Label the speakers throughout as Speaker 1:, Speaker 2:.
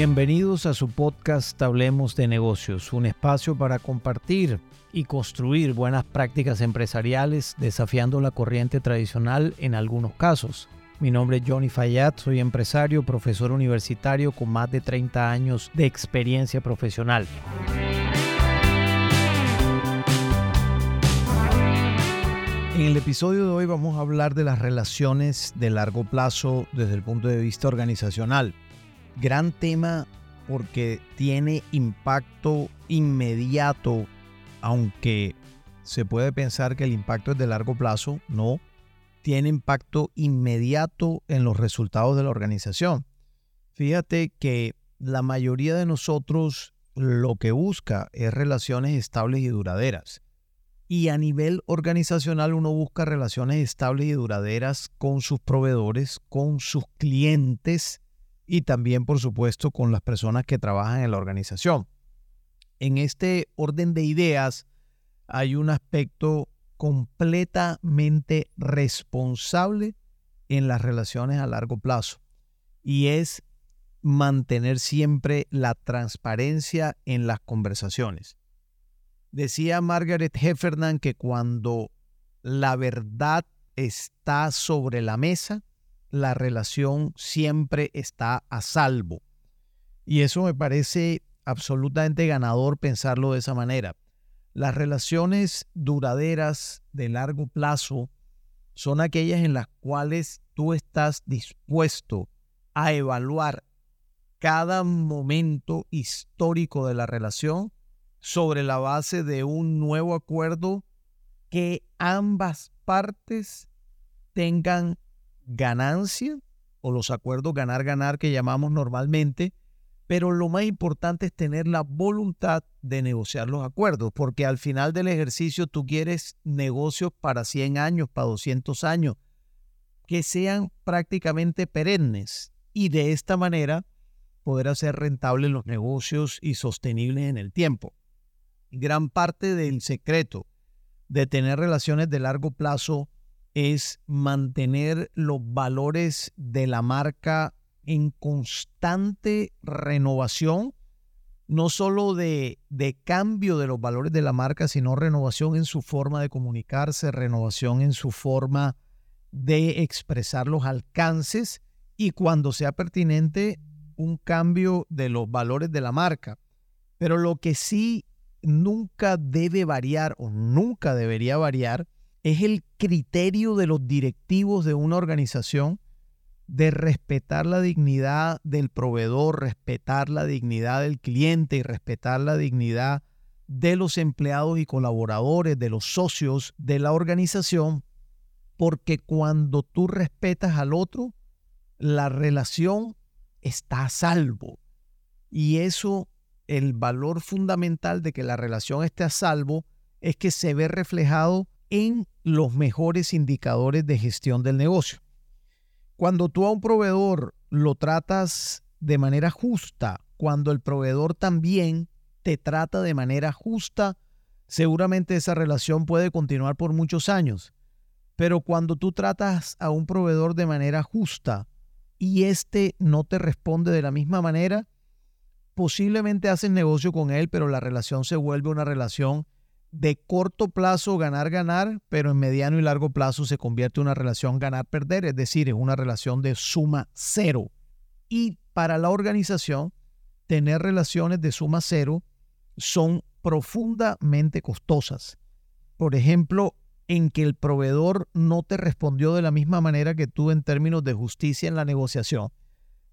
Speaker 1: Bienvenidos a su podcast Hablemos de negocios, un espacio para compartir y construir buenas prácticas empresariales desafiando la corriente tradicional en algunos casos. Mi nombre es Johnny Fayad, soy empresario, profesor universitario con más de 30 años de experiencia profesional. En el episodio de hoy vamos a hablar de las relaciones de largo plazo desde el punto de vista organizacional. Gran tema porque tiene impacto inmediato, aunque se puede pensar que el impacto es de largo plazo, no, tiene impacto inmediato en los resultados de la organización. Fíjate que la mayoría de nosotros lo que busca es relaciones estables y duraderas. Y a nivel organizacional uno busca relaciones estables y duraderas con sus proveedores, con sus clientes y también, por supuesto, con las personas que trabajan en la organización. En este orden de ideas hay un aspecto completamente responsable en las relaciones a largo plazo y es mantener siempre la transparencia en las conversaciones. Decía Margaret Heffernan que cuando la verdad está sobre la mesa, la relación siempre está a salvo. Y eso me parece absolutamente ganador pensarlo de esa manera. Las relaciones duraderas de largo plazo son aquellas en las cuales tú estás dispuesto a evaluar cada momento histórico de la relación sobre la base de un nuevo acuerdo que ambas partes tengan ganancia o los acuerdos ganar-ganar que llamamos normalmente, pero lo más importante es tener la voluntad de negociar los acuerdos, porque al final del ejercicio tú quieres negocios para 100 años, para 200 años, que sean prácticamente perennes y de esta manera poder hacer rentables los negocios y sostenibles en el tiempo. Gran parte del secreto de tener relaciones de largo plazo es mantener los valores de la marca en constante renovación, no solo de, de, cambio de los valores de la marca, sino renovación en su forma de comunicarse, renovación en su forma de expresar los alcances y cuando sea pertinente, un cambio de los valores de la marca. Pero lo que sí nunca debe variar o nunca debería variar es el criterio de los directivos de una organización de respetar la dignidad del proveedor, respetar la dignidad del cliente y respetar la dignidad de los empleados y colaboradores, de los socios de la organización, porque cuando tú respetas al otro, la relación está a salvo. Y eso el valor fundamental de que la relación esté a salvo es que se ve reflejado en los mejores indicadores de gestión del negocio. Cuando tú a un proveedor lo tratas de manera justa, cuando el proveedor también te trata de manera justa, seguramente esa relación puede continuar por muchos años. Pero cuando tú tratas a un proveedor de manera justa y éste no te responde de la misma manera, posiblemente haces negocio con él, pero la relación se vuelve una relación de corto plazo ganar-ganar, pero en mediano y largo plazo se convierte en una relación ganar-perder, es decir, es una relación de suma cero. Y para la organización, tener relaciones de suma cero son profundamente costosas. Por ejemplo, en que el proveedor no te respondió de la misma manera que tú en términos de justicia en la negociación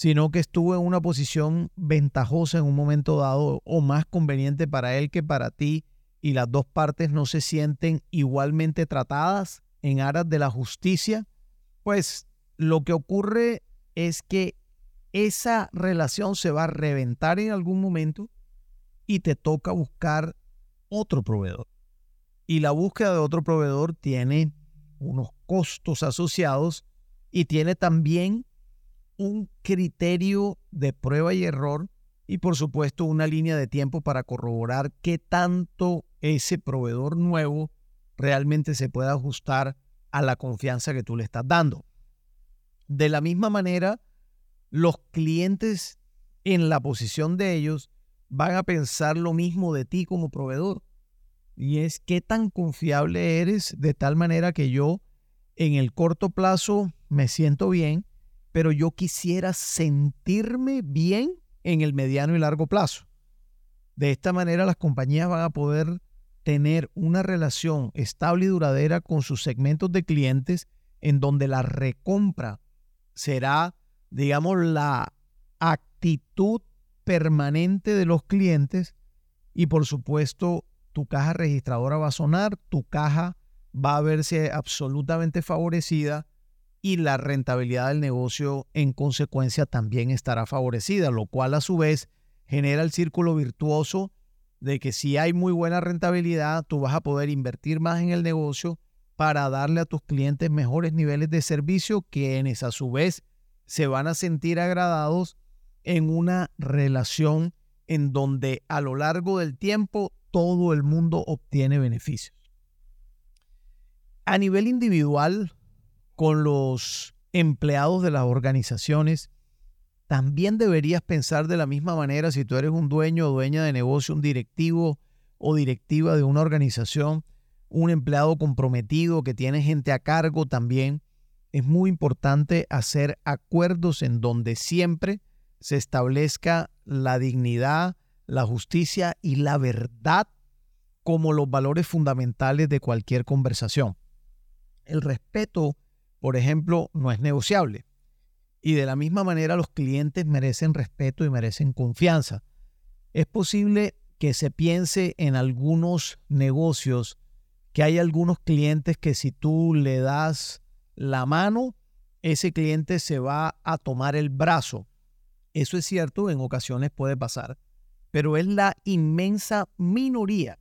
Speaker 1: sino que estuvo en una posición ventajosa en un momento dado o más conveniente para él que para ti y las dos partes no se sienten igualmente tratadas en aras de la justicia, pues lo que ocurre es que esa relación se va a reventar en algún momento y te toca buscar otro proveedor. Y la búsqueda de otro proveedor tiene unos costos asociados y tiene también un criterio de prueba y error y por supuesto una línea de tiempo para corroborar qué tanto ese proveedor nuevo realmente se puede ajustar a la confianza que tú le estás dando. De la misma manera, los clientes en la posición de ellos, van a pensar lo mismo de ti como proveedor. Y es qué tan confiable eres de tal manera que yo en el corto plazo me siento bien, pero yo quisiera sentirme bien en el mediano y largo plazo. De esta manera las compañías van a poder tener una relación estable y duradera con sus segmentos de clientes en donde la recompra será, digamos, la actitud permanente de los clientes. Y por supuesto tu caja registradora va a sonar, tu caja va a verse absolutamente favorecida y la rentabilidad del negocio en consecuencia también estará favorecida, lo cual a su vez genera el círculo virtuoso de que si hay muy buena rentabilidad, tú vas a poder invertir más en el negocio para darle a tus clientes mejores niveles de servicio, quienes a su vez se van a sentir agradados en una relación en donde a lo largo del tiempo todo el mundo obtiene beneficios. A nivel individual, con los empleados de las organizaciones, también deberías pensar de la misma manera si tú eres un dueño o dueña de negocio, un directivo o directiva de una organización, un empleado comprometido que tiene gente a cargo también. Es muy importante hacer acuerdos en donde siempre se establezca la dignidad, la justicia y la verdad como los valores fundamentales de cualquier conversación. El respeto, por ejemplo, no es negociable. Y de la misma manera los clientes merecen respeto y merecen confianza. Es posible que se piense en algunos negocios que hay algunos clientes que si tú le das la mano, ese cliente se va a tomar el brazo. Eso es cierto, en ocasiones puede pasar, pero es la inmensa minoría.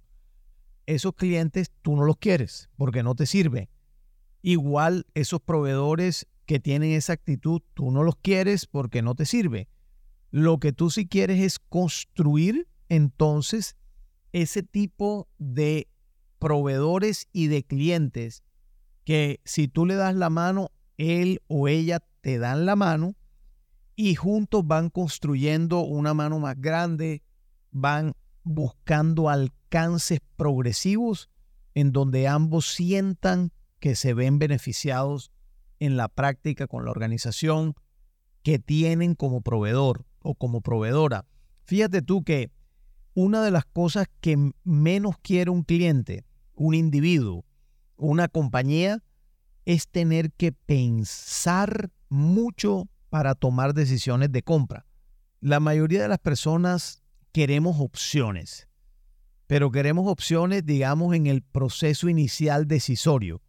Speaker 1: Esos clientes tú no los quieres porque no te sirve. Igual esos proveedores que tienen esa actitud, tú no los quieres porque no te sirve. Lo que tú sí quieres es construir entonces ese tipo de proveedores y de clientes que si tú le das la mano, él o ella te dan la mano y juntos van construyendo una mano más grande, van buscando alcances progresivos en donde ambos sientan que se ven beneficiados en la práctica con la organización que tienen como proveedor o como proveedora. Fíjate tú que una de las cosas que menos quiere un cliente, un individuo, una compañía, es tener que pensar mucho para tomar decisiones de compra. La mayoría de las personas queremos opciones, pero queremos opciones, digamos, en el proceso inicial decisorio.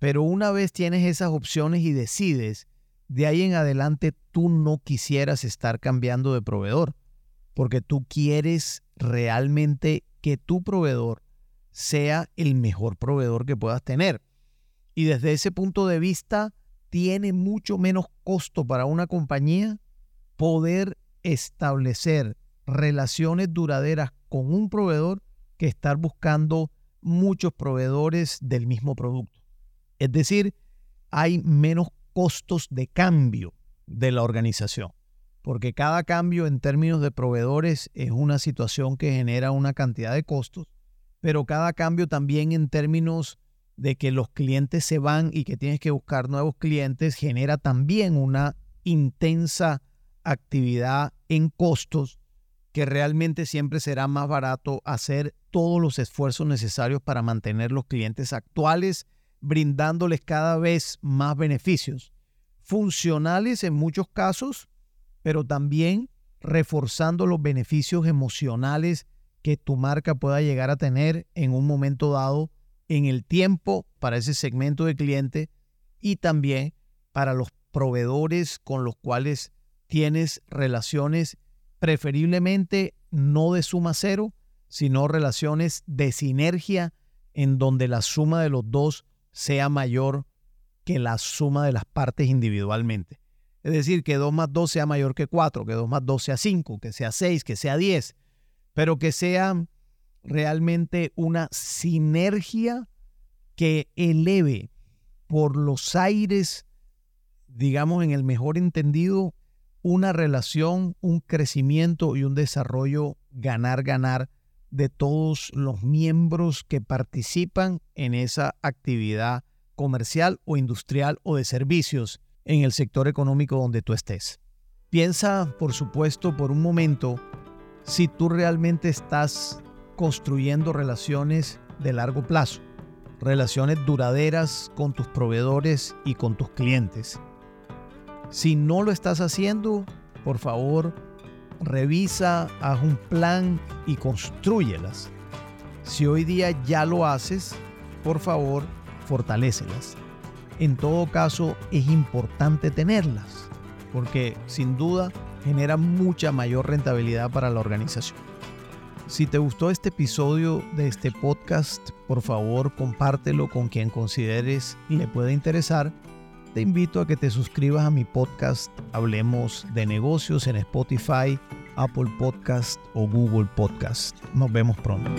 Speaker 1: Pero una vez tienes esas opciones y decides, de ahí en adelante tú no quisieras estar cambiando de proveedor, porque tú quieres realmente que tu proveedor sea el mejor proveedor que puedas tener. Y desde ese punto de vista, tiene mucho menos costo para una compañía poder establecer relaciones duraderas con un proveedor que estar buscando muchos proveedores del mismo producto. Es decir, hay menos costos de cambio de la organización, porque cada cambio en términos de proveedores es una situación que genera una cantidad de costos, pero cada cambio también en términos de que los clientes se van y que tienes que buscar nuevos clientes genera también una intensa actividad en costos que realmente siempre será más barato hacer todos los esfuerzos necesarios para mantener los clientes actuales brindándoles cada vez más beneficios, funcionales en muchos casos, pero también reforzando los beneficios emocionales que tu marca pueda llegar a tener en un momento dado en el tiempo para ese segmento de cliente y también para los proveedores con los cuales tienes relaciones preferiblemente no de suma cero, sino relaciones de sinergia en donde la suma de los dos sea mayor que la suma de las partes individualmente. Es decir, que 2 más 2 sea mayor que 4, que 2 más 2 sea 5, que sea 6, que sea 10, pero que sea realmente una sinergia que eleve por los aires, digamos en el mejor entendido, una relación, un crecimiento y un desarrollo ganar-ganar de todos los miembros que participan en esa actividad comercial o industrial o de servicios en el sector económico donde tú estés. Piensa, por supuesto, por un momento si tú realmente estás construyendo relaciones de largo plazo, relaciones duraderas con tus proveedores y con tus clientes. Si no lo estás haciendo, por favor, revisa, haz un plan y construyelas. Si hoy día ya lo haces, por favor, fortalécelas. En todo caso, es importante tenerlas, porque sin duda genera mucha mayor rentabilidad para la organización. Si te gustó este episodio de este podcast, por favor compártelo con quien consideres le pueda interesar te invito a que te suscribas a mi podcast Hablemos de negocios en Spotify, Apple Podcast o Google Podcast. Nos vemos pronto.